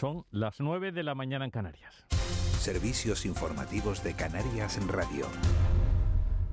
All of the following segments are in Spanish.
Son las 9 de la mañana en Canarias. Servicios informativos de Canarias en Radio.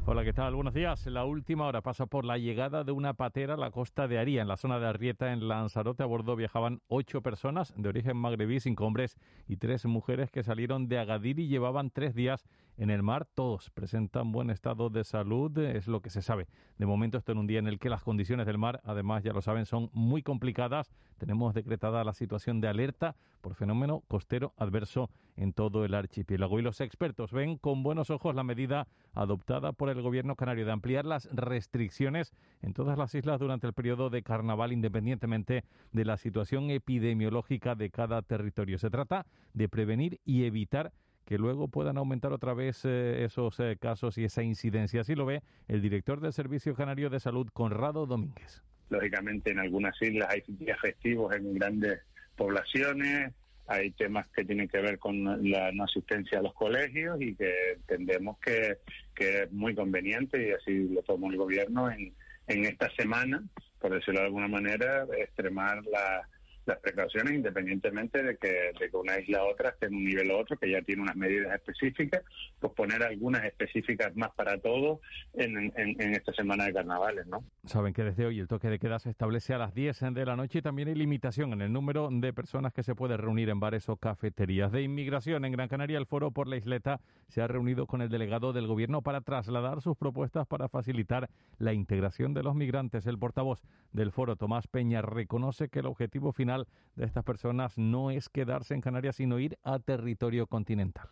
Hola, ¿qué tal? Buenos días. La última hora pasa por la llegada de una patera a la costa de Aría, en la zona de Arrieta, en Lanzarote. A bordo viajaban ocho personas de origen magrebí, cinco hombres y tres mujeres que salieron de Agadir y llevaban tres días en el mar. Todos presentan buen estado de salud, es lo que se sabe. De momento, esto en un día en el que las condiciones del mar, además, ya lo saben, son muy complicadas. Tenemos decretada la situación de alerta por fenómeno costero adverso en todo el archipiélago. Y los expertos ven con buenos ojos la medida adoptada por el gobierno canario de ampliar las restricciones en todas las islas durante el periodo de carnaval, independientemente de la situación epidemiológica de cada territorio. Se trata de prevenir y evitar que luego puedan aumentar otra vez eh, esos eh, casos y esa incidencia. Así lo ve el director del Servicio Canario de Salud, Conrado Domínguez. Lógicamente, en algunas islas hay días festivos en grandes poblaciones, hay temas que tienen que ver con la no asistencia a los colegios y que entendemos que, que es muy conveniente y así lo tomó el gobierno en, en esta semana, por decirlo de alguna manera, extremar la las precauciones independientemente de que, de que una isla u otra esté en un nivel u otro, que ya tiene unas medidas específicas, pues poner algunas específicas más para todos en, en, esta semana de carnavales, ¿no? Saben que desde hoy el toque de queda se establece a las 10 de la noche y también hay limitación en el número de personas que se puede reunir en bares o cafeterías. De inmigración en Gran Canaria, el foro por la isleta se ha reunido con el delegado del gobierno para trasladar sus propuestas para facilitar la integración de los migrantes. El portavoz del foro, Tomás Peña, reconoce que el objetivo final de estas personas no es quedarse en Canarias, sino ir a territorio continental.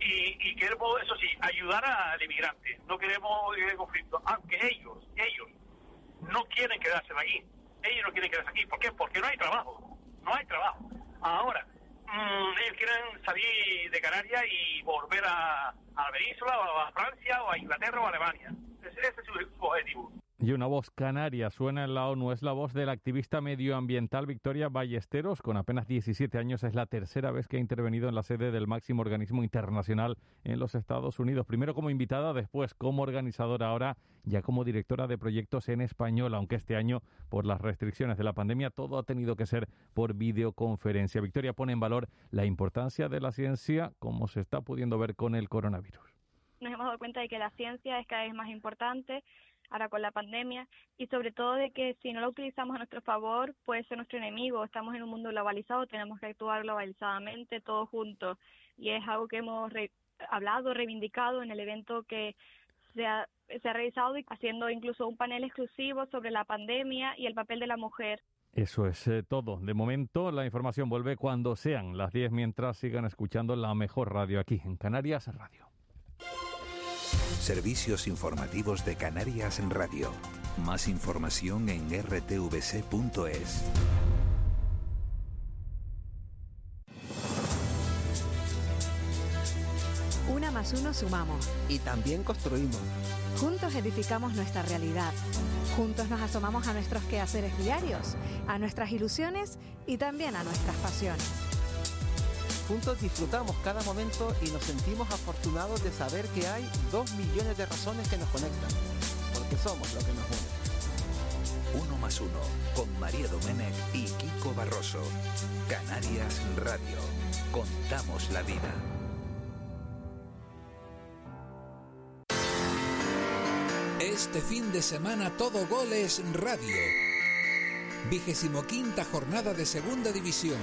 Y, queremos, eso sí, ayudar al inmigrante. No queremos el conflicto, aunque ellos, ellos no quieren quedarse aquí. Ellos no quieren quedarse aquí. ¿Por qué? Porque no hay trabajo. No hay trabajo. Ahora, mmm, ellos quieren salir de Canarias y volver a, la península, o a Francia, o a Inglaterra, o a Alemania. Ese es su objetivo. Y una voz canaria suena en la ONU, es la voz de la activista medioambiental Victoria Ballesteros. Con apenas 17 años es la tercera vez que ha intervenido en la sede del máximo organismo internacional en los Estados Unidos. Primero como invitada, después como organizadora, ahora ya como directora de proyectos en español, aunque este año, por las restricciones de la pandemia, todo ha tenido que ser por videoconferencia. Victoria pone en valor la importancia de la ciencia, como se está pudiendo ver con el coronavirus. Nos hemos dado cuenta de que la ciencia es cada vez más importante ahora con la pandemia y sobre todo de que si no lo utilizamos a nuestro favor puede ser nuestro enemigo. Estamos en un mundo globalizado, tenemos que actuar globalizadamente todos juntos y es algo que hemos hablado, reivindicado en el evento que se ha, se ha realizado y haciendo incluso un panel exclusivo sobre la pandemia y el papel de la mujer. Eso es eh, todo. De momento, la información vuelve cuando sean las 10 mientras sigan escuchando la mejor radio aquí en Canarias Radio. Servicios informativos de Canarias en Radio. Más información en rtvc.es. Una más uno sumamos. Y también construimos. Juntos edificamos nuestra realidad. Juntos nos asomamos a nuestros quehaceres diarios, a nuestras ilusiones y también a nuestras pasiones. Juntos disfrutamos cada momento y nos sentimos afortunados de saber que hay dos millones de razones que nos conectan, porque somos lo que nos une. Uno más uno, con María Domenech y Kiko Barroso. Canarias Radio. Contamos la vida. Este fin de semana todo goles radio. Vigésimo quinta jornada de segunda división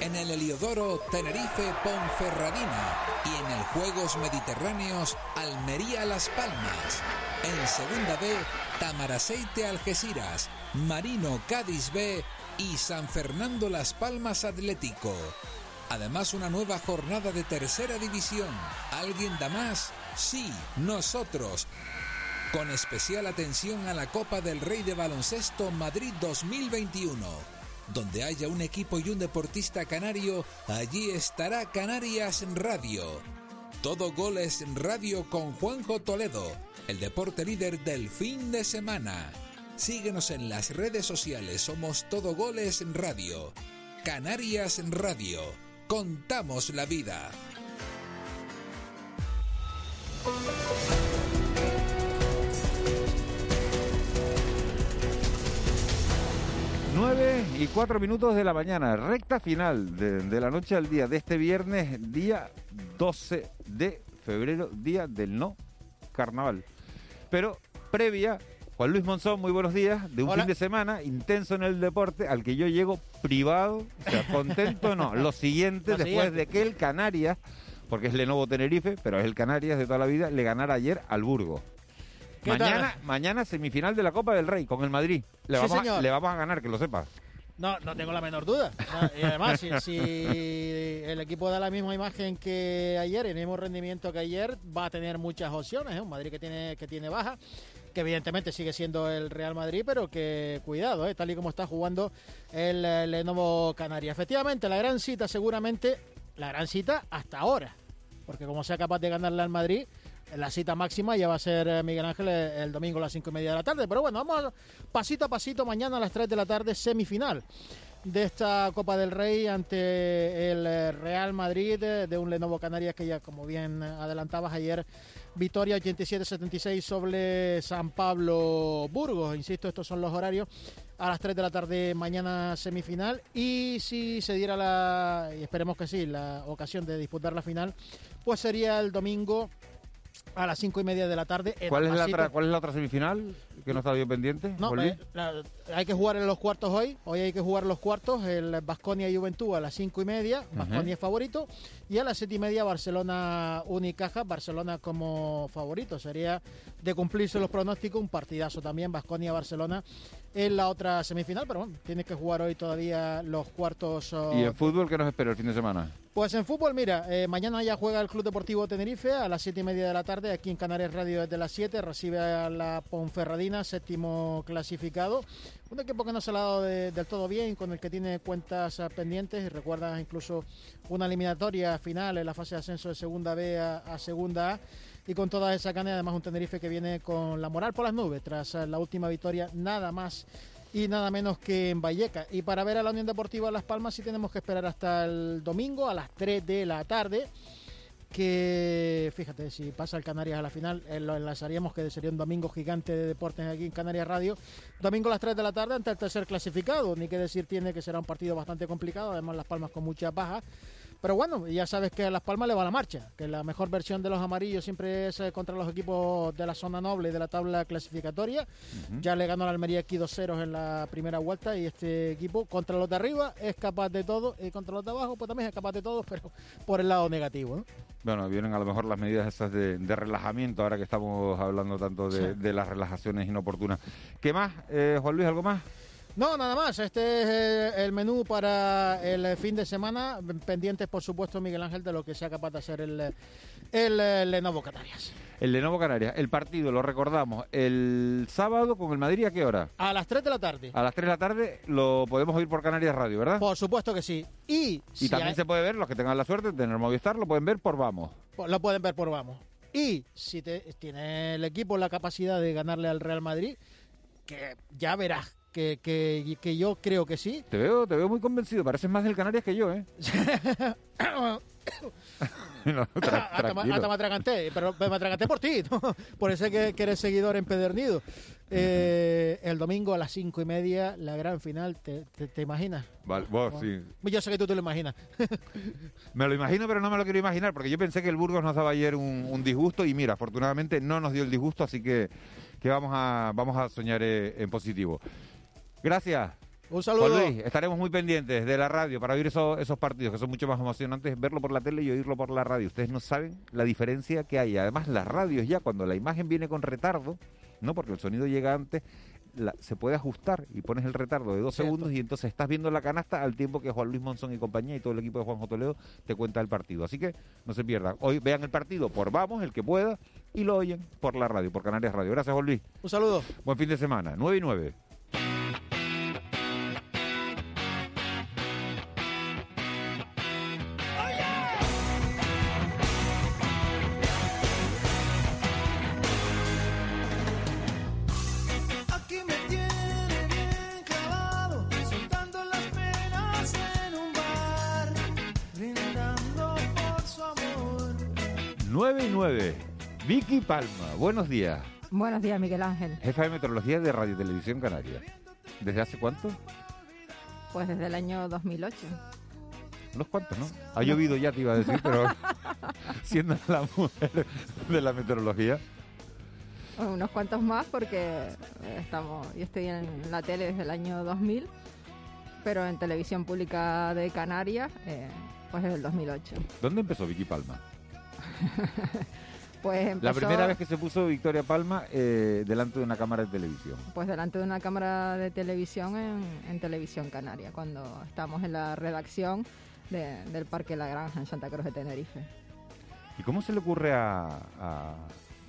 en el Heliodoro Tenerife Ponferradina y en el Juegos Mediterráneos Almería Las Palmas. En Segunda B, Tamaraceite Algeciras, Marino Cádiz B y San Fernando Las Palmas Atlético. Además, una nueva jornada de tercera división. ¿Alguien da más? Sí, nosotros. Con especial atención a la Copa del Rey de Baloncesto Madrid 2021 Donde haya un equipo y un deportista canario, allí estará Canarias Radio. Todo goles radio con Juanjo Toledo, el deporte líder del fin de semana. Síguenos en las redes sociales, somos Todo Goles Radio. Canarias Radio. Contamos la vida. 9 y 4 minutos de la mañana, recta final de, de, la noche al día de este viernes, día 12 de febrero, día del no carnaval. Pero previa, Juan Luis Monzón, muy buenos días, de un Hola. fin de semana intenso en el deporte al que yo llego privado, o sea, contento no. Lo siguiente, Lo después siguiente. de que el Canarias, porque es Lenovo Tenerife, pero es el Canarias de toda la vida, le ganara ayer al Burgo. ¿Qué Mañana, tal? mañana semifinal de la Copa del Rey con el Madrid. Le, Sí, vamos, a, señor. le vamos a ganar, que lo sepas. No, no tengo la menor duda. No, y además, si, si el equipo da la misma imagen que ayer, el mismo rendimiento que ayer, va a tener muchas opciones. ¿eh? Un Madrid que tiene, que tiene baja, que evidentemente sigue siendo el Real Madrid, pero que cuidado, ¿eh? tal y como está jugando el, Lenovo Canarias. Efectivamente, la gran cita seguramente, la gran cita hasta ahora, porque como sea capaz de ganarle al Madrid, la cita máxima ya va a ser eh, Miguel Ángel eh, el domingo a las cinco y media de la tarde. Pero bueno, vamos pasito a pasito, mañana a las 3 de la tarde, semifinal de esta Copa del Rey ante el eh, Real Madrid de un Lenovo Canarias que ya, como bien adelantabas ayer, victoria 87-76 sobre San Pablo Burgos. Insisto, estos son los horarios. A las 3 de la tarde mañana semifinal y si se diera la, y esperemos que sí, la ocasión de disputar la final, pues sería el domingo a las 5 y media de la tarde. ¿Cuál es, la otra, ¿Cuál es la otra semifinal? Que no estaba yo pendiente. No, eh, la- hay que jugar en los cuartos hoy. Hoy hay que jugar los cuartos. El Basconia y Juventud a las cinco y media. Basconia es favorito. Y a las siete y media Barcelona Unicaja. Barcelona como favorito. Sería de cumplirse los pronósticos. Un partidazo también. Basconia Barcelona en la otra semifinal. Pero bueno, tiene que jugar hoy todavía los cuartos. oh, ¿Y en fútbol qué nos espera el fin de semana? pues en fútbol, mira, eh, mañana ya juega el Club Deportivo Tenerife a las siete y media de la tarde, aquí en Canarias Radio desde las 7, recibe a la Ponferradina, séptimo clasificado. Un equipo que no se le ha dado de- del todo bien, con el que tiene cuentas ah, pendientes y recuerda incluso una eliminatoria final en la fase de ascenso de segunda B a, a segunda A. Y con toda esa cana, además un Tenerife que viene con la moral por las nubes tras ah, la última victoria, nada más y nada menos que en Valleca. Y para ver a la Unión Deportiva Las Palmas sí tenemos que esperar hasta el domingo a las 3 de la tarde. Que fíjate, si pasa el Canarias a la final, eh, lo enlazaríamos que sería un domingo gigante de deportes aquí en Canarias Radio. Domingo a las 3 de la tarde ante el tercer clasificado. Ni que decir tiene que será un partido bastante complicado, además Las Palmas con muchas bajas. Pero bueno, ya sabes que a Las Palmas le va la marcha, que la mejor versión de los amarillos siempre es eh, contra los equipos de la zona noble de la tabla clasificatoria. Ya le ganó a la Almería aquí 2-0 en la primera vuelta y este equipo contra los de arriba es capaz de todo y contra los de abajo pues también es capaz de todo, pero por el lado negativo. ¿no? Bueno, vienen a lo mejor las medidas esas de, de relajamiento, ahora que estamos hablando tanto de, Sí. de las relajaciones inoportunas. ¿Qué más, eh, Juan Luis, algo más? No, nada más. Este es eh, el menú para el fin de semana. Pendientes, por supuesto, Miguel Ángel, de lo que sea capaz de hacer el, el, eh, Lenovo Canarias. El Lenovo Canarias, el partido, lo recordamos, el sábado con el Madrid, ¿a qué hora? A las 3 de la tarde. A las 3 de la tarde lo podemos oír por Canarias Radio, ¿verdad? Por supuesto que sí. Y, Y si también hay- se puede ver, los que tengan la suerte de tener Movistar, lo pueden ver por Vamos. Pues lo pueden ver por vamos. Y si te- tiene el equipo la capacidad de ganarle al Real Madrid, que ya verás que, que, que yo creo que sí. Te veo, te veo muy convencido, pareces más del Canarias que yo, ¿eh? No, tra- hasta me atraganté, pero me atraganté por ti, ¿no? por eso que, que eres seguidor empedernido. Eh, el domingo a las cinco y media, la gran final, ¿te, te, te imaginas? Vale, vos, sí. Yo sé que tú te lo imaginas. Me lo imagino, pero no me lo quiero imaginar, porque yo pensé que el Burgos nos daba ayer un, un disgusto y mira, afortunadamente no nos dio el disgusto, así que, que vamos, a, vamos a soñar eh, en positivo. Gracias. Un saludo. Juan Luis, estaremos muy pendientes de la radio para oír esos, esos partidos que son mucho más emocionantes verlo por la tele y oírlo por la radio. Ustedes no saben la diferencia que hay. Además, las radios ya cuando la imagen viene con retardo, no porque el sonido llega antes, la- se puede ajustar y pones el retardo de dos Cierto. segundos y entonces estás viendo la canasta al tiempo que Juan Luis Monzón y compañía y todo el equipo de Juanjo Toledo te cuenta el partido. Así que no se pierdan. Hoy vean el partido por Vamos, el que pueda, y lo oyen por la radio, por Canarias Radio. Gracias, Juan Luis. Un saludo. Buen fin de semana. 9 y 9. Palma, buenos días. Buenos días, Miguel Ángel. Jefa de Meteorología de Radio Televisión Canaria. ¿Desde hace cuánto? Pues desde el año 2008. Unos cuantos, ¿no? Ha llovido ya, te iba a decir, pero siendo la mujer de la meteorología. Unos cuantos más porque estamos, yo estoy en la tele desde el año 2000, pero en televisión pública de Canarias, eh, pues desde el 2008. ¿Dónde empezó Vicky Palma? Pues empezó, La primera vez que se puso Victoria Palma eh, delante de una cámara de televisión. Pues delante de una cámara de televisión en, en Televisión Canaria, cuando estamos en la redacción de- del Parque La Granja en Santa Cruz de Tenerife. ¿Y cómo se le ocurre a... a-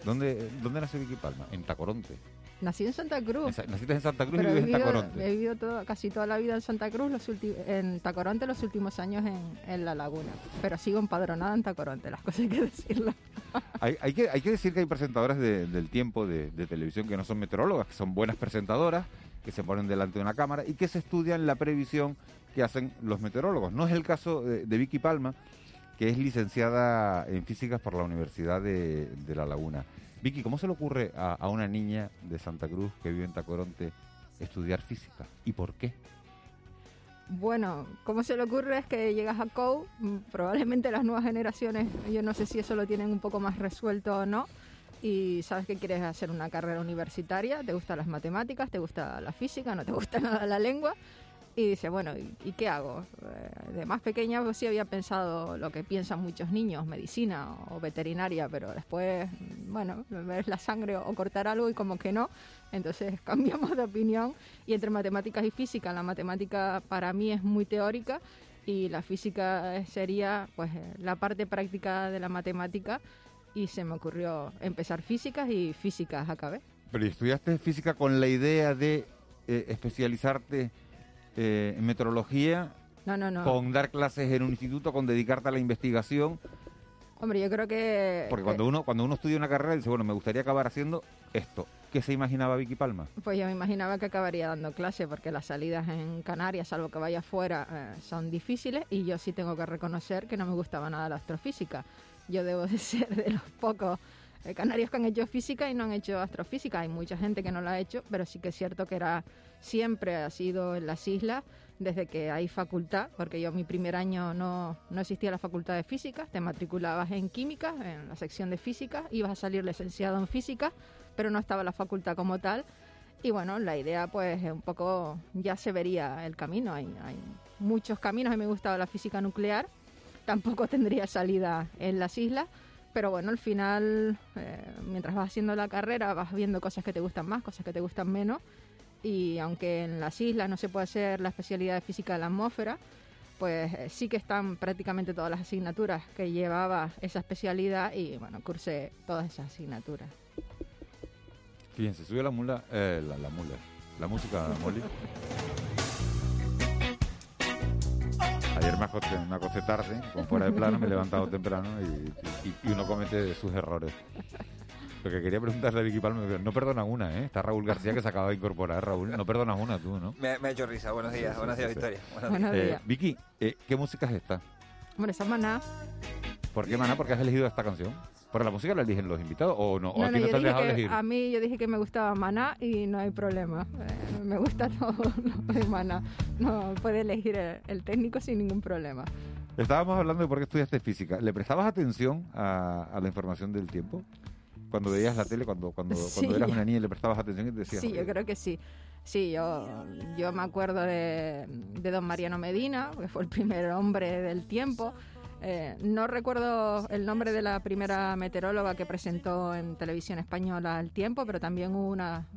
¿Dónde, ¿Dónde nació Vicky Palma? En Tacoronte. Nací en Santa Cruz. En Naciste en Santa Cruz Pero y vives en vivido, Tacoronte. he vivido todo- casi toda la vida en Santa Cruz, los en Tacoronte los últimos años en, en La Laguna. Pero sigo empadronada en Tacoronte, las cosas hay que decirlo. Hay, hay que, hay que decir que hay presentadoras de- del tiempo de, de televisión que no son meteorólogas, que son buenas presentadoras, que se ponen delante de una cámara y que se estudian la previsión que hacen los meteorólogos. No es el caso de, de Vicky Palma, que es licenciada en físicas por la Universidad de, de La Laguna. Vicky, ¿cómo se le ocurre a, a una niña de Santa Cruz que vive en Tacoronte estudiar física? ¿Y por qué? Bueno, ¿cómo se le ocurre? Es que llegas a COU, mm, probablemente las nuevas generaciones, yo no sé si eso lo tienen un poco más resuelto o no, y sabes que quieres hacer una carrera universitaria, te gustan las matemáticas, te gusta la física, no te gusta nada la lengua, y dice, bueno, ¿y, y qué hago? Eh, De más pequeña pues sí había pensado lo que piensan muchos niños, medicina o veterinaria, pero después, bueno, ver la sangre o cortar algo y como que no, entonces cambiamos de opinión y entre matemáticas y física, la matemática para mí es muy teórica y la física sería pues eh, la parte práctica de la matemática y se me ocurrió empezar físicas y físicas acabé. Pero ¿y estudiaste física con la idea de eh, especializarte eh, en meteorología, No, no, no. con dar clases en un instituto, con dedicarte a la investigación. Hombre, yo creo que... Porque que- cuando uno, cuando uno estudia una carrera dice, bueno, me gustaría acabar haciendo esto. ¿Qué se imaginaba Vicky Palma? Pues yo me imaginaba que acabaría dando clase porque las salidas en Canarias, salvo que vaya afuera, eh, son difíciles y yo sí tengo que reconocer que no me gustaba nada la astrofísica. Yo debo de ser de los pocos eh, canarios que han hecho física y no han hecho astrofísica. Hay mucha gente que no lo ha hecho, pero sí que es cierto que era siempre ha sido en las islas desde que hay facultad, porque yo mi primer año no, no existía la facultad de física, te matriculabas en química, en la sección de física, ibas a salir licenciado en física, pero no estaba la facultad como tal. Y bueno, la idea pues es un poco, ya se vería el camino, hay, hay muchos caminos, a mí me gustaba la física nuclear, tampoco tendría salida en las islas, pero bueno, al final, eh, mientras vas haciendo la carrera, vas viendo cosas que te gustan más, cosas que te gustan menos, y aunque en las islas no se puede hacer la especialidad de física de la atmósfera, pues eh, sí que están prácticamente todas las asignaturas que llevaba esa especialidad y bueno, cursé todas esas asignaturas. Fíjense, subió la mula, eh, la, la mula, la música, Molly. Ayer me acosté, me acosté tarde, con fuera de plano, me he levantado temprano y, y- y uno comete sus errores. Lo que quería preguntarle a Vicky Palma, no perdonas una, ¿eh? Está Raúl García que se acaba de incorporar, Raúl. No perdonas una tú, ¿no? Me, me ha hecho risa. Buenos días, buenos días, Sí, sí. Victoria. Buenos Buenos días. Eh. Vicky, eh, ¿qué música es esta? Hombre, esa maná. ¿Por qué, Maná? ¿Por qué has elegido esta canción? ¿Por la música la eligen los invitados o no? ¿O No, a no, ti no te han dejado que elegir? a mí yo dije que me gustaba Maná y no hay problema. Eh, me gusta todo lo de Maná. No puede elegir el, el técnico sin ningún problema. Estábamos hablando de por qué estudiaste física. ¿Le prestabas atención a, a la información del tiempo? Cuando veías la tele, cuando, cuando, cuando Sí. eras una niña, le prestabas atención y te decías... Sí, yo creo que sí. Sí, yo, yo me acuerdo de, de don Mariano Medina, que fue el primer hombre del tiempo. Eh, no recuerdo el nombre de la primera meteoróloga que presentó en televisión española el tiempo, pero también hubo una,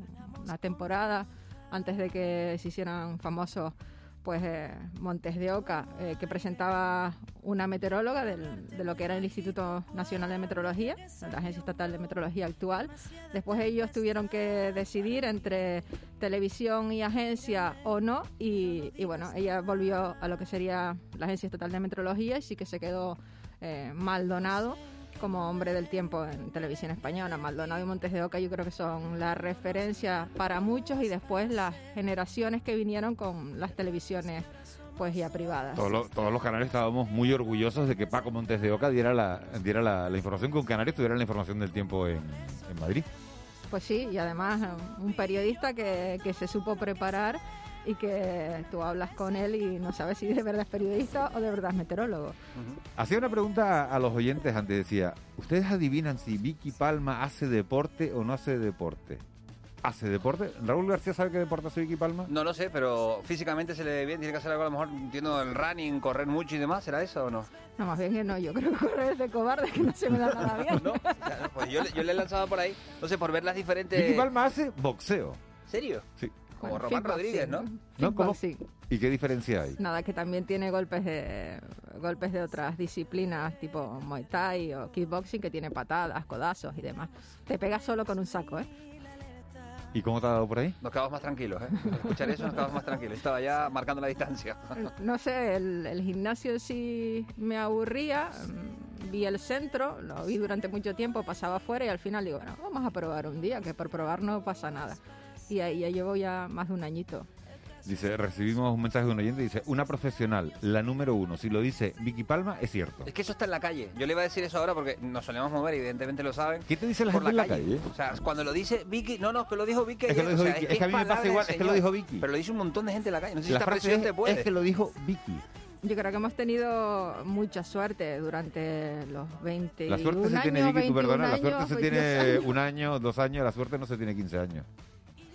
una temporada antes de que se hicieran famosos pues eh, Montes de Oca, eh, que presentaba una meteoróloga del- de lo que era el Instituto Nacional de Meteorología, la Agencia Estatal de Meteorología actual. Después ellos tuvieron que decidir entre televisión y agencia o no, y, bueno, ella volvió a lo que sería la Agencia Estatal de Meteorología y sí que se quedó eh, Maldonado como hombre del tiempo en televisión española. Maldonado y Montes de Oca yo creo que son la referencia para muchos y después las generaciones que vinieron con las televisiones pues ya privadas. Todos los, todos los canales estábamos muy orgullosos de que Paco Montes de Oca diera la, diera la, la información, que un canario tuviera la información del tiempo en, en Madrid. Pues sí, y además eh, un periodista que, que se supo preparar y que tú hablas con él y no sabes si de verdad es periodista o de verdad es meteorólogo. Hacía una pregunta a los oyentes antes, decía, ¿ustedes adivinan si Vicky Palma hace deporte o no hace deporte? ¿Hace deporte? ¿Raúl García sabe qué deporte hace Vicky Palma? No lo sé, pero físicamente se le ve bien, tiene que hacer algo a lo mejor, entiendo, el running, correr mucho y demás, ¿será eso o no? No, más bien que no, yo creo que correr es de cobarde, que no se me da nada bien. ¿No? O sea, no, pues yo, le- yo le he lanzado por ahí, no sé, por ver las diferentes... Vicky Palma hace boxeo. ¿Serio? Sí. Como Bueno, Román Rodríguez, ¿no? ¿No? ¿Cómo? ¿Y qué diferencia hay? Nada, que también tiene golpes de golpes de otras disciplinas tipo Muay Thai o kickboxing que tiene patadas, codazos y demás. Te pegas solo con un saco, ¿eh? ¿Y cómo te ha dado por ahí? Nos quedamos más tranquilos, ¿eh? Al Escuchar eso nos quedamos más tranquilos. Estaba ya marcando la distancia. No sé, el, el gimnasio sí me aburría. Vi el centro, lo vi durante mucho tiempo, pasaba afuera y al final digo, bueno, vamos a probar un día, que por probar no pasa nada. Y ahí ya llevo ya más de un añito. Dice, recibimos un mensaje de un oyente, dice, una profesional, la número uno, si lo dice Vicky Palma, es cierto. Es que eso está en la calle. Yo le iba a decir eso ahora porque nos solemos mover, evidentemente lo saben. ¿Qué te dice la por gente en la calle? O sea, cuando lo dice Vicky, no, no, que lo dijo Vicky. Es que lo dijo o sea, Vicky. Es que a mí me pasa igual, es que lo dijo Vicky. Pero lo dice un montón de gente en la calle. No sé si La frase presión es, puede. es que lo dijo Vicky. Yo creo que hemos tenido mucha suerte durante los 20 La suerte se tiene, Vicky, tú perdona, la suerte se tiene 22 un año, dos años, la suerte no se tiene 15 años.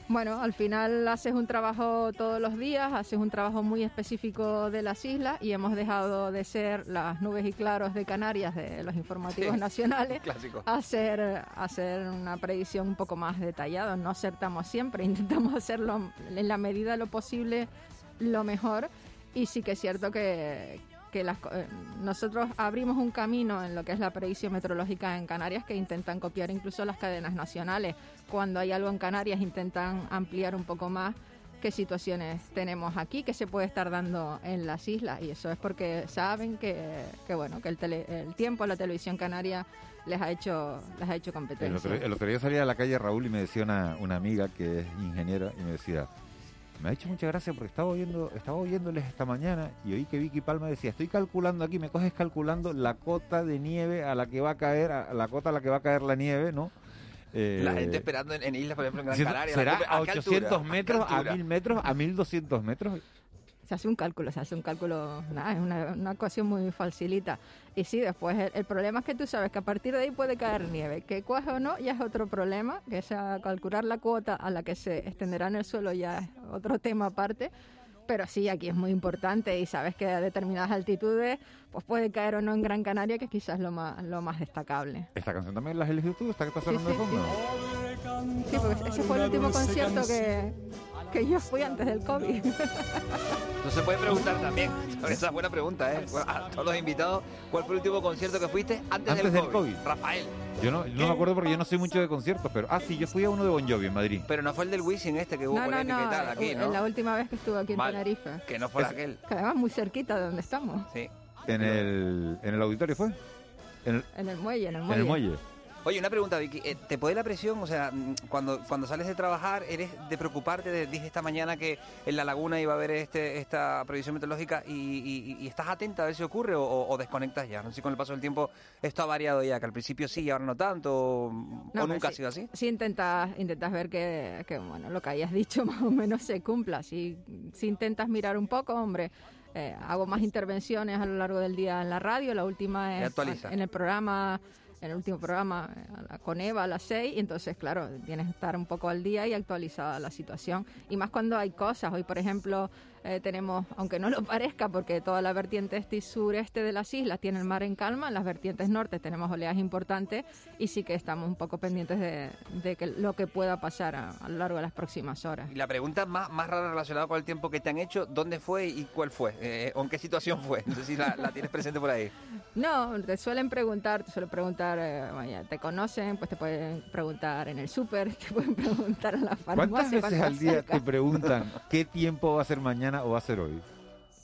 Bueno, al final haces un trabajo todos los días, haces un trabajo muy específico de las islas y hemos dejado de ser las nubes y claros de Canarias de los informativos Sí, nacionales clásico. a hacer, a hacer una predicción un poco más detallada. No acertamos siempre, intentamos hacerlo en la medida de lo posible lo mejor y sí que es cierto que, que las eh, nosotros abrimos un camino en lo que es la predicción meteorológica en Canarias que intentan copiar incluso las cadenas nacionales. Cuando hay algo en Canarias intentan ampliar un poco más qué situaciones tenemos aquí, qué se puede estar dando en las islas y eso es porque saben que, que bueno, que el, tele- el tiempo, la televisión canaria les ha hecho les ha hecho El competencia. otro, el otro día salía a la calle Raúl y me decía una, una amiga que es ingeniera y me decía, me ha hecho mucha gracia porque estaba oyendo, estaba oyéndoles esta mañana y oí que Vicky Palma decía, estoy calculando aquí, me coges calculando la cota de nieve a la que va a caer, a la cota a la que va a caer la nieve, ¿no? Eh, La gente esperando en, en islas, por ejemplo, en Gran Canaria. ¿Será a qué 800 altura? metros, a altura? 1000 metros, a 1200 metros? Se hace un cálculo, se hace un cálculo, nada, es una, una ecuación muy facilita. Y sí, después el, el problema es que tú sabes que a partir de ahí puede caer nieve, que cuaje o no ya es otro problema, que es a calcular la cuota a la que se extenderá en el suelo ya es otro tema aparte. Pero sí, aquí es muy importante y sabes que a determinadas altitudes pues puede caer o no en Gran Canaria, que quizás es lo más, lo más destacable. ¿Esta canción también la has elegido tú? ¿Esta que está Sí, sonando sí, de fondo? Sí, porque ese fue el último concierto que, que yo fui antes del COVID. No se puede preguntar también. Esa es buena pregunta, ¿eh? A todos los invitados, ¿cuál fue el último concierto que fuiste antes, Antes del COVID. Rafael. Yo no, yo no me acuerdo porque yo no soy mucho de conciertos, pero... Ah, sí, yo fui a uno de Bon Jovi en Madrid. Pero no fue el del Wisin este que hubo No, no, polémica no, tal aquí, eh, ¿no? la última vez que estuve aquí en. Tenerife. Que no fue Es- aquel. Que además muy cerquita de donde estamos, Sí. En el, en el auditorio fue. En el, en el muelle, en el en muelle. el muelle. Oye, una pregunta, Vicky. eh, ¿Te puede la presión? O sea, mm, cuando, cuando sales de trabajar, ¿eres de preocuparte? De, dije esta mañana que en la laguna iba a haber este, esta previsión meteorológica y, y- y estás atenta a ver si ocurre o, o- desconectas ya. No sé si con el paso del tiempo esto ha variado ya, que al principio sí y ahora no tanto, o, No, o nunca ha sí- sido así. Sí intentas, intentas ver que, que, bueno, lo que hayas dicho más o menos se cumpla. Si, si intentas mirar un poco, hombre, eh, hago más intervenciones a lo largo del día en la radio. La última es en el programa, en el último programa eh, con Eva a las 6 y entonces, claro, tienes que estar un poco al día y actualizada la situación. Y más cuando hay cosas. Hoy, por ejemplo, eh, tenemos, aunque no lo parezca, porque toda la vertiente este y sureste de las islas tiene el mar en calma, en las vertientes norte tenemos oleaje importante y sí que estamos un poco pendientes de, de que lo que pueda pasar a, a lo largo de las próximas horas. Y la pregunta más, más rara relacionada con el tiempo que te han hecho, ¿dónde fue y cuál fue? Eh, ¿O en qué situación fue? No sé si la, la tienes presente por ahí. No, te suelen preguntar, te suelen preguntar, eh, vaya, te conocen, pues te pueden preguntar en el súper, te pueden preguntar en la farmacia. ¿Cuántas veces al día cerca. te preguntan qué tiempo va a ser mañana o va a ser hoy?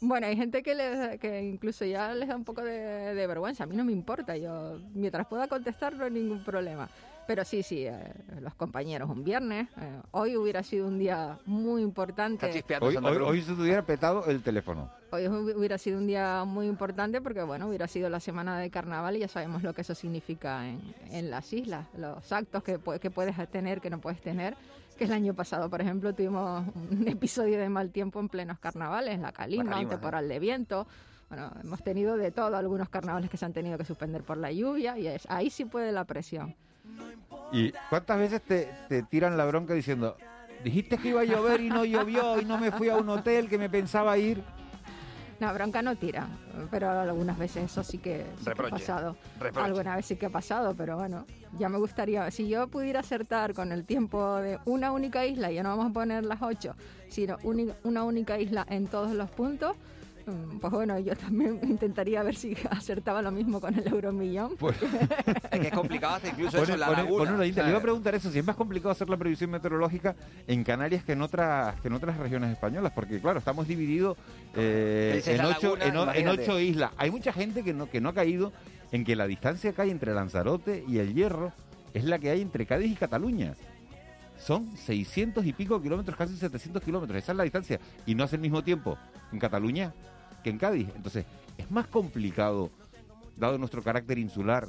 Bueno, hay gente que, le, que incluso ya les da un poco de, de vergüenza. A mí no me importa. Yo, mientras pueda contestar, no hay ningún problema. Pero sí, sí, eh, los compañeros, un viernes. eh, hoy hubiera sido un día muy importante. Hoy, hoy, hoy se hubiera petado el teléfono. Hoy hu- hubiera sido un día muy importante porque, bueno, hubiera sido la semana de carnaval y ya sabemos lo que eso significa en, en las islas, los actos que, que puedes tener, que no puedes tener. Que el año pasado, por ejemplo, tuvimos un episodio de mal tiempo en plenos carnavales, la calima, calima, un temporal de viento. Bueno, hemos tenido de todo, algunos carnavales que se han tenido que suspender por la lluvia y es, ahí sí puede la presión. ¿Y cuántas veces te, te tiran la bronca diciendo, dijiste que iba a llover y no llovió y no me fui a un hotel que me pensaba ir? No, bronca no tira, pero algunas veces eso sí que, sí que ha pasado. Reproche. Alguna vez sí que ha pasado, pero bueno, ya me gustaría, si yo pudiera acertar con el tiempo de una única isla, ya no vamos a poner las ocho, sino una única isla en todos los puntos, pues bueno, yo también intentaría ver si acertaba lo mismo con el euromillón. Pues, Es que es complicado hasta incluso Pone- eso en la pone- una. Le iba a preguntar eso, si es más complicado hacer la previsión meteorológica en Canarias que en otras que en otras regiones españolas, porque claro, estamos divididos eh, en, ocho, laguna, en, ocho islas. Hay mucha gente que no, que no ha caído en que la distancia que hay entre Lanzarote y el Hierro es la que hay entre Cádiz y Cataluña. Son 600 y pico kilómetros, casi 700 kilómetros. Esa es la distancia. Y no hace el mismo tiempo en Cataluña que en Cádiz. Entonces, es más complicado, dado nuestro carácter insular,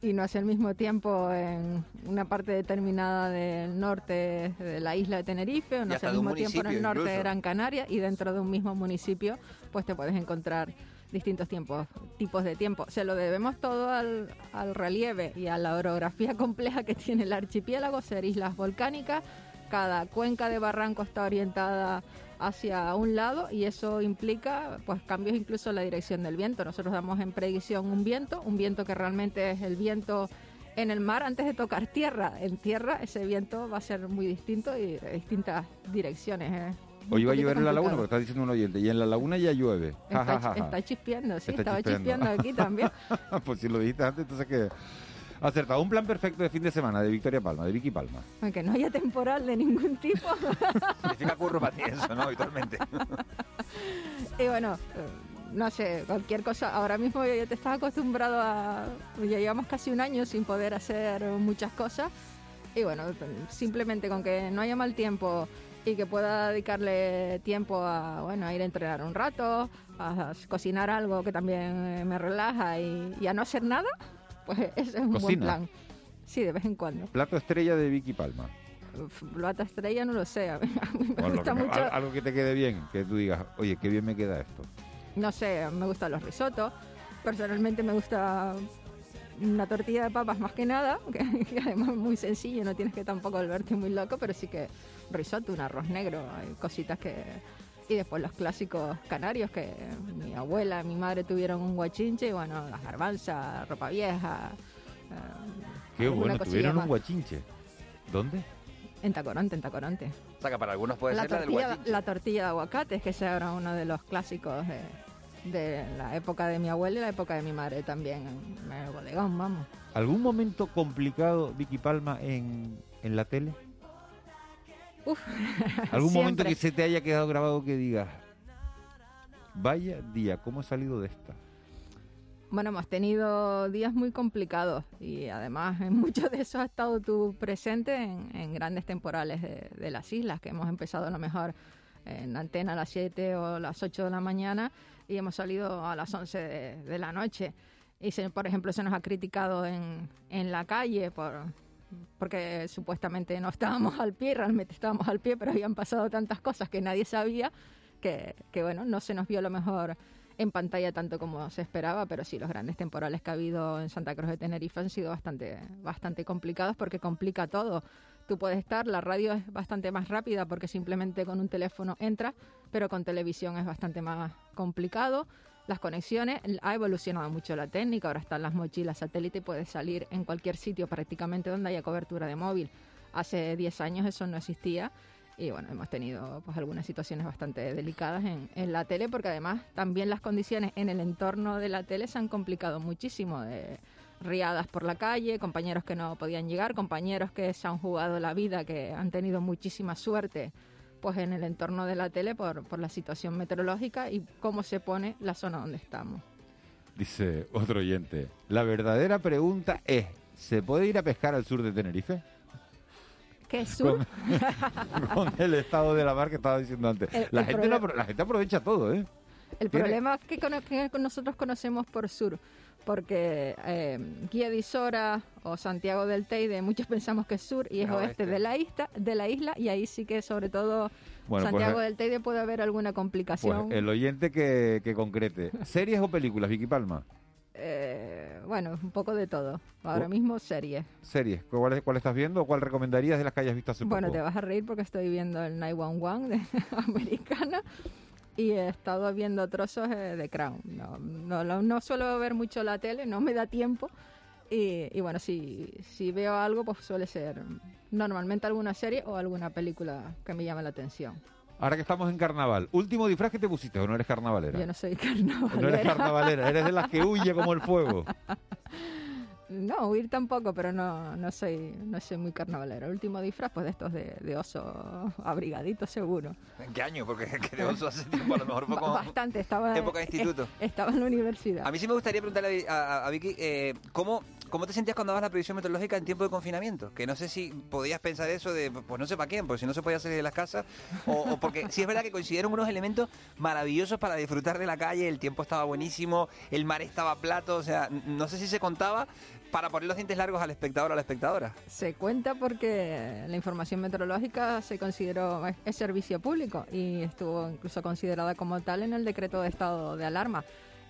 y no hace el mismo tiempo en una parte determinada del norte de la isla de Tenerife, o no hace al mismo tiempo en el norte de. Gran Canaria y dentro de un mismo municipio, pues te puedes encontrar distintos tiempos, tipos de tiempo. Se lo debemos todo al, al relieve y a la orografía compleja que tiene el archipiélago, ser islas volcánicas, cada cuenca de barranco está orientada hacia un lado y eso implica pues cambios incluso en la dirección del viento. Nosotros damos en predicción un viento, un viento que realmente es el viento en el mar antes de tocar tierra. En tierra ese viento va a ser muy distinto y de distintas direcciones. ¿eh? Hoy va a llover en la laguna, porque está diciendo un oyente, y en la laguna ya llueve. Ja, Está, ja, ja. está chispeando, sí, Está estaba chispeando. chispeando aquí también. pues si lo dijiste antes, entonces que... Acertado. Un plan perfecto de fin de semana de Victoria Palma, de Vicky Palma. Aunque no haya temporal de ningún tipo. Significa curro para ti eso, ¿no? Habitualmente. Y bueno, no sé, cualquier cosa. Ahora mismo yo te estás acostumbrado a... Ya llevamos casi un año sin poder hacer muchas cosas. Y bueno, simplemente con que no haya mal tiempo y que pueda dedicarle tiempo a, bueno, a ir a entrenar un rato, a cocinar algo que también me relaja y, y a no hacer nada, pues ese es un buen plan. Sí, de vez en cuando. Plato estrella de Vicky Palma. Uf, Plata estrella no lo sé, a mí, a mí me Bueno, lo gusta que mucho... al- algo que te quede bien, que tú digas, oye, qué bien me queda esto. No sé, me gustan los risotos. Personalmente me gusta una tortilla de papas más que nada, que, que además es muy sencillo, no tienes que tampoco volverte muy loco, pero sí que risotto, un arroz negro, hay cositas que... Y después los clásicos canarios, que mi abuela, mi madre tuvieron un guachinche, y bueno, las garbanzas, ropa vieja. eh, Qué bueno, tuvieron un guachinche. ¿Dónde? En Tacoronte, en Tacoronte. O sea, que para algunos puede la, ser la del tortilla, guachinche. la tortilla de aguacate, que ese era uno de los clásicos de, de la época de mi abuela y la época de mi madre también, en el bodegón, vamos. ¿Algún momento complicado, Vicky Palma, en, en la tele? Uf, ¿Algún momento que se te haya quedado grabado que digas, vaya día, ¿cómo he salido de esta? Bueno, hemos tenido días muy complicados y además en muchos de esos has estado tú presente en, en grandes temporales de, de las islas, que hemos empezado a lo mejor en antena a las 7 o las 8 de la mañana y hemos salido a las 11 de, de la noche. Y se- por ejemplo se nos ha criticado en, en la calle por porque supuestamente no estábamos al pie, realmente estábamos al pie, pero habían pasado tantas cosas que nadie sabía que, que bueno, no se nos vio a lo mejor en pantalla tanto como se esperaba, pero sí, los grandes temporales que ha habido en Santa Cruz de Tenerife han sido bastante, bastante complicados porque complica todo. Tú puedes estar, la radio es bastante más rápida porque simplemente con un teléfono entra, pero con televisión es bastante más complicado. Las conexiones, ha evolucionado mucho la técnica, ahora están las mochilas satélite puedes salir en cualquier sitio prácticamente donde haya cobertura de móvil. Hace 10 años eso no existía y bueno, hemos tenido pues algunas situaciones bastante delicadas en, en la tele porque además también las condiciones en el entorno de la tele se han complicado muchísimo. De riadas por la calle, compañeros que no podían llegar, compañeros que se han jugado la vida, que han tenido muchísima suerte pues en el entorno de la tele por, por la situación meteorológica y cómo se pone la zona donde estamos. Dice otro oyente, la verdadera pregunta es, ¿se puede ir a pescar al sur de Tenerife? ¿Qué sur? Con, el estado de la mar que estaba diciendo antes. El- la, el gente la gente aprovecha todo, ¿eh? El Tiene- problema es que, cono- que nosotros conocemos por sur, porque eh, Guía de Isora o Santiago del Teide, muchos pensamos que es sur y es Es oeste oeste. de la, isla, de la isla, y ahí sí que sobre todo Bueno, pues, Santiago eh, del Teide puede haber alguna Pues complicación. el oyente que, que concrete. ¿Series o películas, Vicky Palma? Eh, bueno, un poco de todo. Ahora Oh. mismo series. ¿Series? ¿Cuál, ¿Cuál estás viendo o cuál recomendarías de las que hayas visto hace Bueno, poco? te vas a reír porque estoy viendo el 911 de americana y he estado viendo trozos eh, de Crown. No, no, no, no suelo ver mucho la tele, no me da tiempo. Y, y bueno, si, si veo algo, pues suele ser normalmente alguna serie o alguna película que me llame la atención. Ahora que estamos en carnaval, último disfraz que te pusiste o no eres carnavalera. Yo no soy carnavalera. No eres carnavalera, eres de las que huye como el fuego. No, huir tampoco, pero no, no soy no soy muy carnavalera. El último disfraz, pues de estos de, de oso abrigadito, seguro. ¿En qué año? Porque que de oso hace tiempo, a lo mejor fue como Bastante, estaba, época de instituto. eh, estaba en la universidad. A mí sí me gustaría preguntarle a a, a Vicky, eh, ¿cómo, ¿cómo te sentías cuando dabas la previsión meteorológica en tiempo de confinamiento? Que no sé si podías pensar eso de, pues no sé para quién, porque si no se podía salir de las casas, o, o porque sí es verdad que coincidieron unos elementos maravillosos para disfrutar de la calle, el tiempo estaba buenísimo, el mar estaba plato, o sea, no sé si se contaba para poner los dientes largos al espectador o a la espectadora. Se cuenta porque la información meteorológica se consideró es, servicio público y estuvo incluso considerada como tal en el decreto de estado de alarma.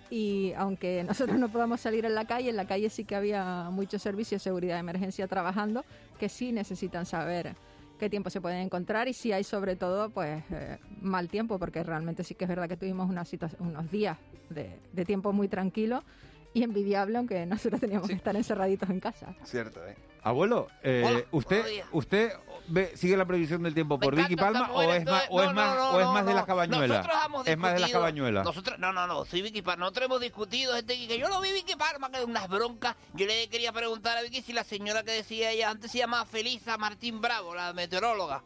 Y aunque nosotros no podamos salir en la calle, en la calle sí que había muchos servicios de seguridad de emergencia trabajando que sí necesitan saber qué tiempo se pueden encontrar y si hay sobre todo pues eh, mal tiempo, porque realmente sí que es verdad que tuvimos una unos días de, de tiempo muy tranquilo y envidiable, aunque nosotros teníamos que estar encerraditos en casa. Cierto, ¿eh? Abuelo, eh, Hola, ¿usted usted ve- sigue la previsión del tiempo por Vicky Palma o es más, o es no, más, no, o es no, más de no. las cabañuelas? Nosotros hemos Es más de las cabañuelas. Nosotros, no, no, no, soy Vicky Palma. Nosotros hemos discutido este que yo lo vi Vicky Palma, que de unas broncas. Yo le quería preguntar a Vicky si la señora que decía ella antes se llamaba Felisa Martín Bravo, la meteoróloga.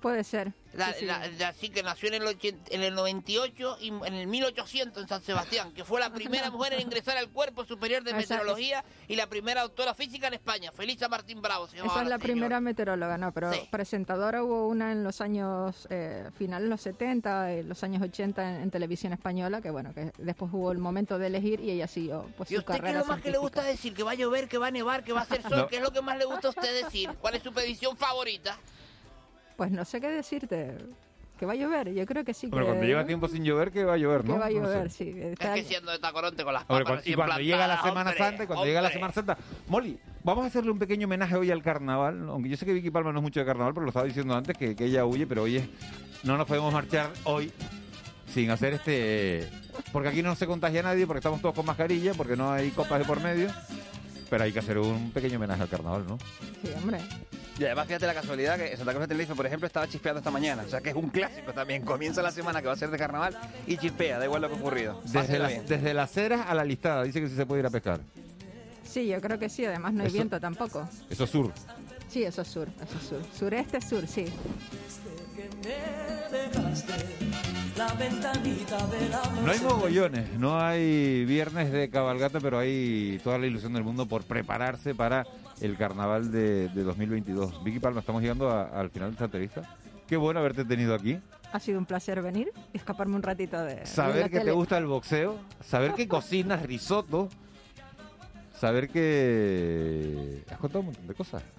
Puede ser. La, sí, sí. la- la- sí, que nació en el, 80 en el 98 y en el 1800 en San Sebastián, que fue la primera mujer en ingresar al Cuerpo Superior de Meteorología y la primera doctora física en España, Felisa Martín Bravo. Se llamaba Esa es la señora. primera meteoróloga, no, pero Sí. presentadora hubo una en los años eh, finales, los 70, en los años 80 en, en televisión española, que bueno, que después hubo el momento de elegir y ella siguió pues, ¿Y su usted qué es carrera lo más que le científica. gusta decir? ¿Que va a llover, que va a nevar, que va a hacer sol? No. ¿Qué es lo que más le gusta a usted decir? ¿Cuál es su predicción favorita? Pues no sé qué decirte, que va a llover, yo creo que sí Bueno, que, cuando llega tiempo sin llover, que va a llover, que ¿no? va a No sé. llover, sí. Está- Es que siendo de tacoronte con las Hombre, papas cuando- y cuando llega la Semana hombre, Santa, y cuando llega la. Semana Santa, Molly, vamos a hacerle un pequeño homenaje hoy al carnaval, aunque yo sé que Vicky Palma no es mucho de carnaval, pero lo estaba diciendo antes que, que ella huye, pero hoy es, no nos podemos marchar hoy sin hacer este, porque aquí no se contagia nadie, porque estamos todos con mascarilla, porque no hay copas de por medio, pero hay que hacer un pequeño homenaje al carnaval, ¿no? Sí, hombre. Y además fíjate la casualidad que Santa Cruz de Tenerife, por ejemplo, estaba chispeando esta mañana. O sea que es un clásico también. Comienza la semana que va a ser de carnaval y chispea, da igual lo que ha ocurrido. Desde las, bien. desde las ceras a la listada, dice que sí se puede ir a pescar. Sí, yo creo que sí, además no hay Eso- viento tampoco. Eso es sur. Sí, eso es sur, eso es sur. Sureste, sur, sí. No hay mogollones, no hay viernes de cabalgata, pero hay toda la ilusión del mundo por prepararse para el carnaval de, de 2022. Vicky Palma, estamos llegando a- al final de esta entrevista. Qué bueno haberte tenido aquí. Ha sido un placer venir y escaparme un ratito de, de la Saber que te tele. gusta el boxeo, saber que cocinas risotto, saber que has contado un montón de cosas.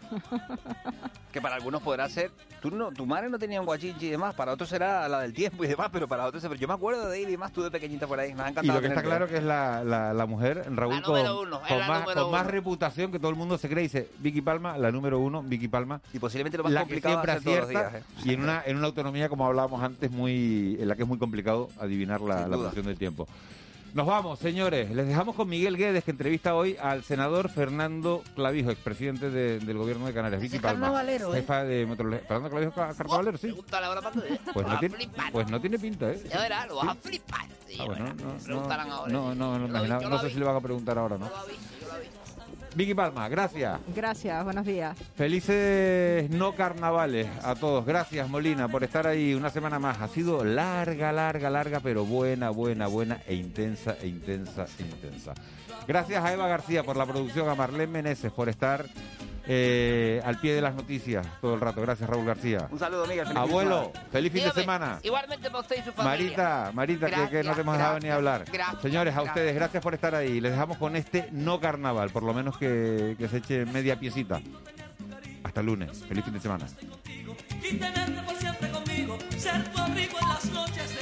Que para algunos podrá ser. Tú no, tu madre no tenía un guachichi y demás, para otros será la del tiempo y demás, pero para otros. Pero yo me acuerdo de ir y demás, tú de pequeñita por ahí. Nos ha Y encantado. lo que está claro que es la, la, la mujer, Raúl, La con, uno, con más, con más reputación que todo el mundo se cree. Dice Vicky Palma, la número uno, Vicky Palma. Y posiblemente lo más la que complicado siempre de hacer todos los acierta días. ¿eh? y en una, en una autonomía, como hablábamos antes, muy en la que es muy complicado adivinar la, la del tiempo. Nos vamos, señores. Les dejamos con Miguel Guedes, que entrevista hoy al senador Fernando Clavijo, expresidente de- del gobierno de Canarias. Vicky Palma, carnavalero, ¿eh? jefa de meteorología. Fernando Clavijo, ca- carnavalero, sí. Pregúntale ahora para. Pues Lo no, vas a tiene, flipar. pues no tiene pinta, ¿eh? Ya verás, lo vas a flipar. Sí, Ah, bueno, verás. no, no, Preguntarán ahora. no, no, no, yo no lo sé si le van a preguntar ahora, ¿no? Vicky Palma, gracias. Gracias, buenos días. Felices no carnavales a todos. Gracias, Molina, por estar ahí una semana más. Ha sido larga, larga, larga, pero buena, buena, buena e intensa, e intensa, e intensa. Gracias a Eva García por la producción, a Marlene Meneses por estar eh, al pie de las noticias todo el rato. Gracias, Raúl García. Un saludo, Miguel. Feliz Abuelo, feliz fin de semana. Igualmente para usted y su familia. Marita, Marita, que- que, no Gracias, te hemos dejado ni gracias, hablar. gracias, Señores, a gracias. ustedes, gracias por estar ahí. Les dejamos con este no carnaval, por lo menos que, que se eche media piecita. Hasta lunes. Feliz fin de semana. y tenerte por siempre conmigo, ser tu abrigo en las noches de